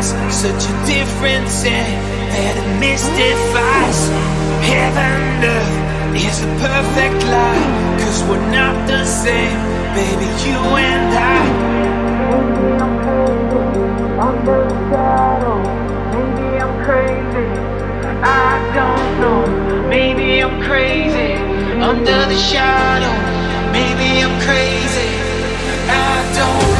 Such a difference in that mystifies. Heaven, earth is a perfect lie, cause we're not the same, baby, you and I. Under the shadow, maybe I'm crazy. I don't know, maybe I'm crazy. Under the shadow, maybe I'm crazy. I don't.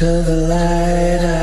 To the light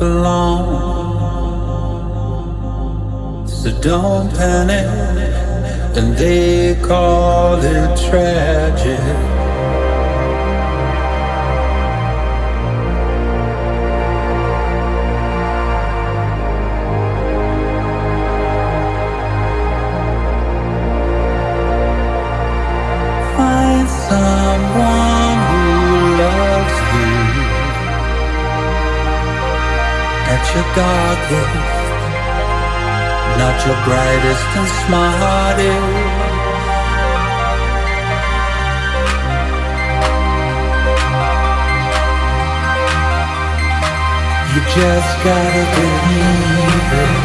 but for long. So don't panic, and they call it tragic. Your darkest, not your brightest and smartest. You just gotta believe it.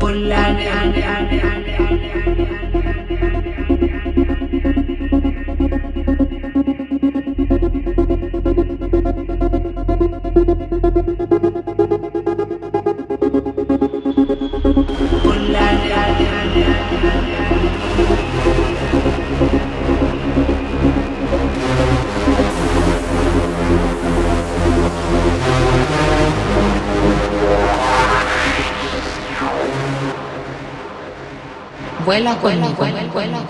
Hola, Vuela conmigo. Vuela, vuela, vuela.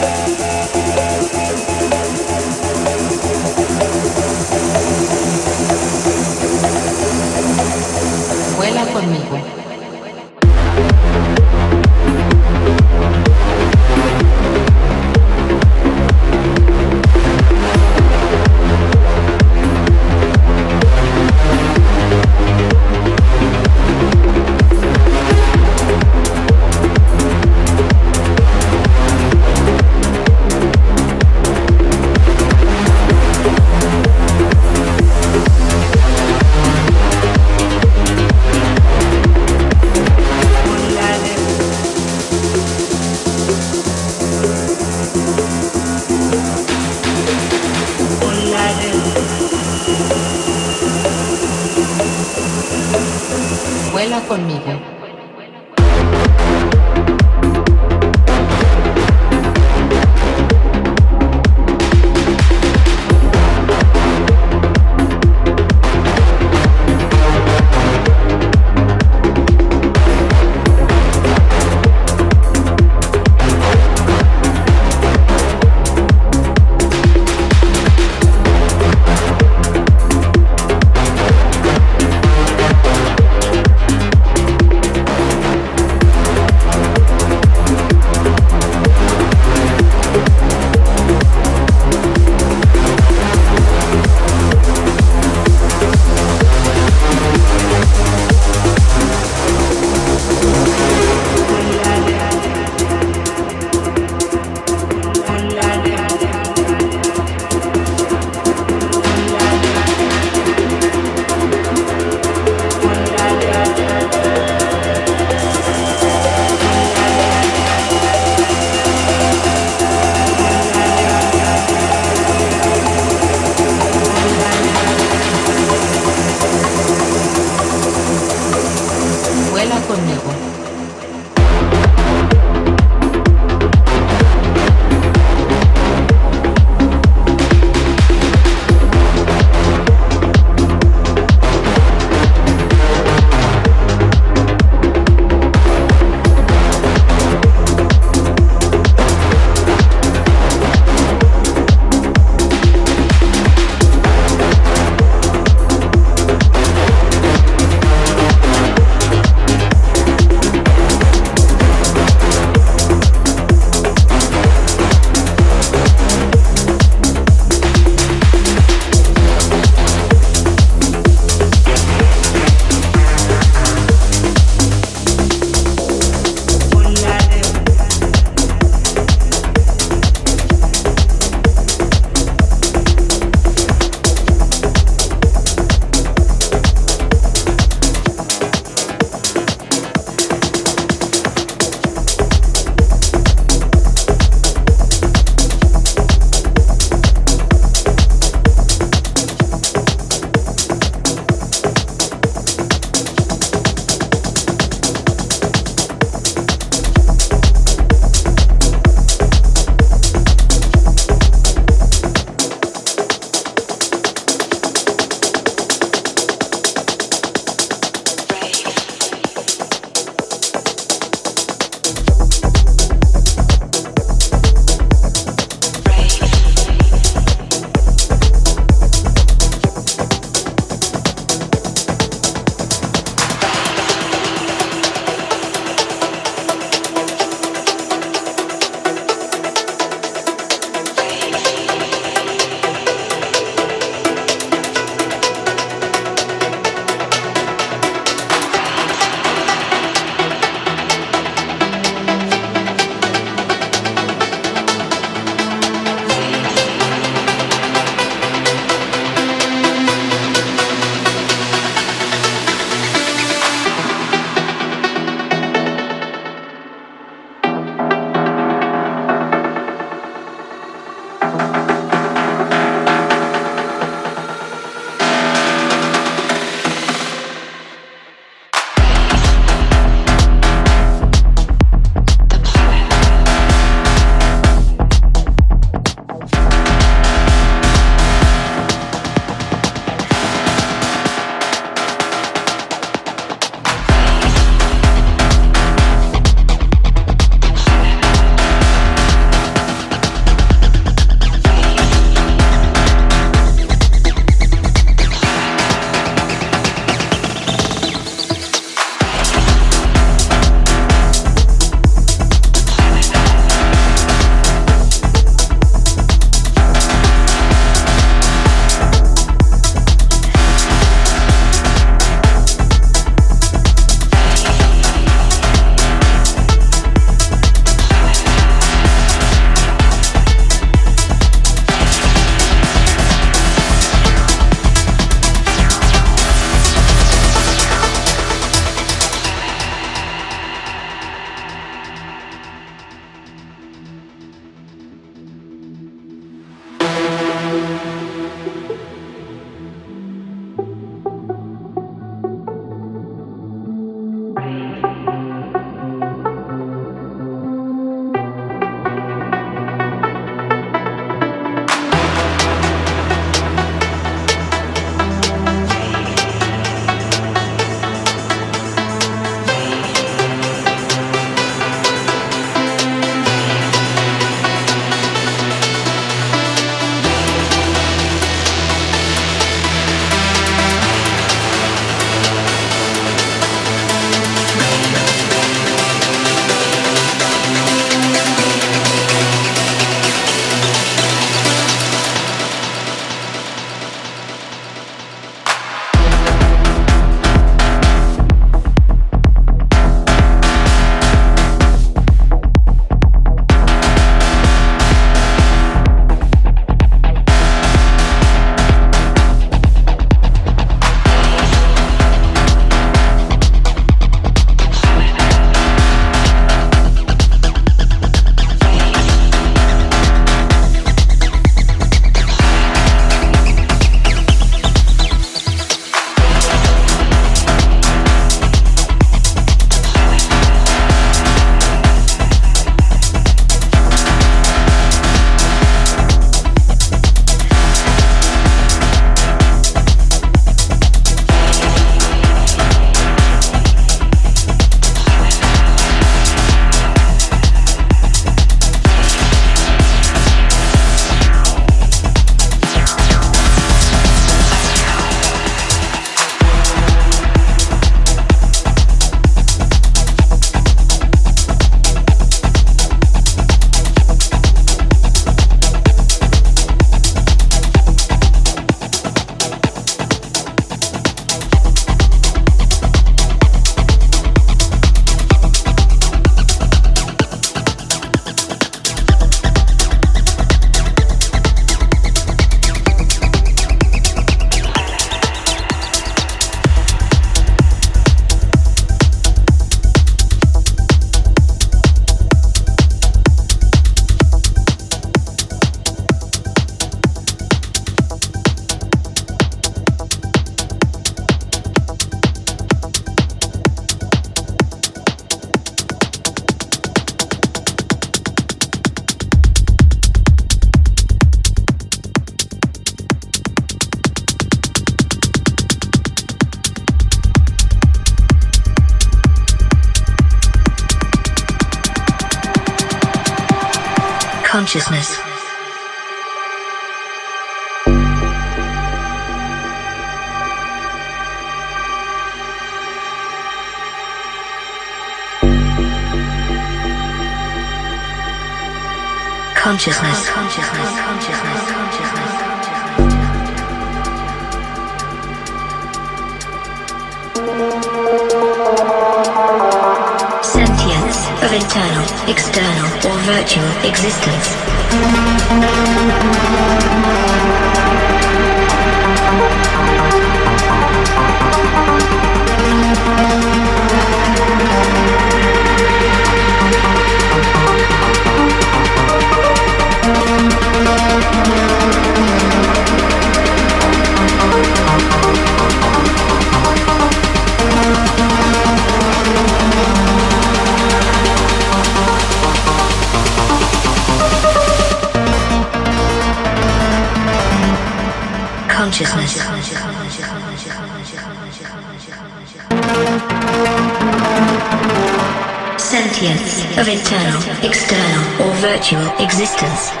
Virtual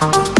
Bye.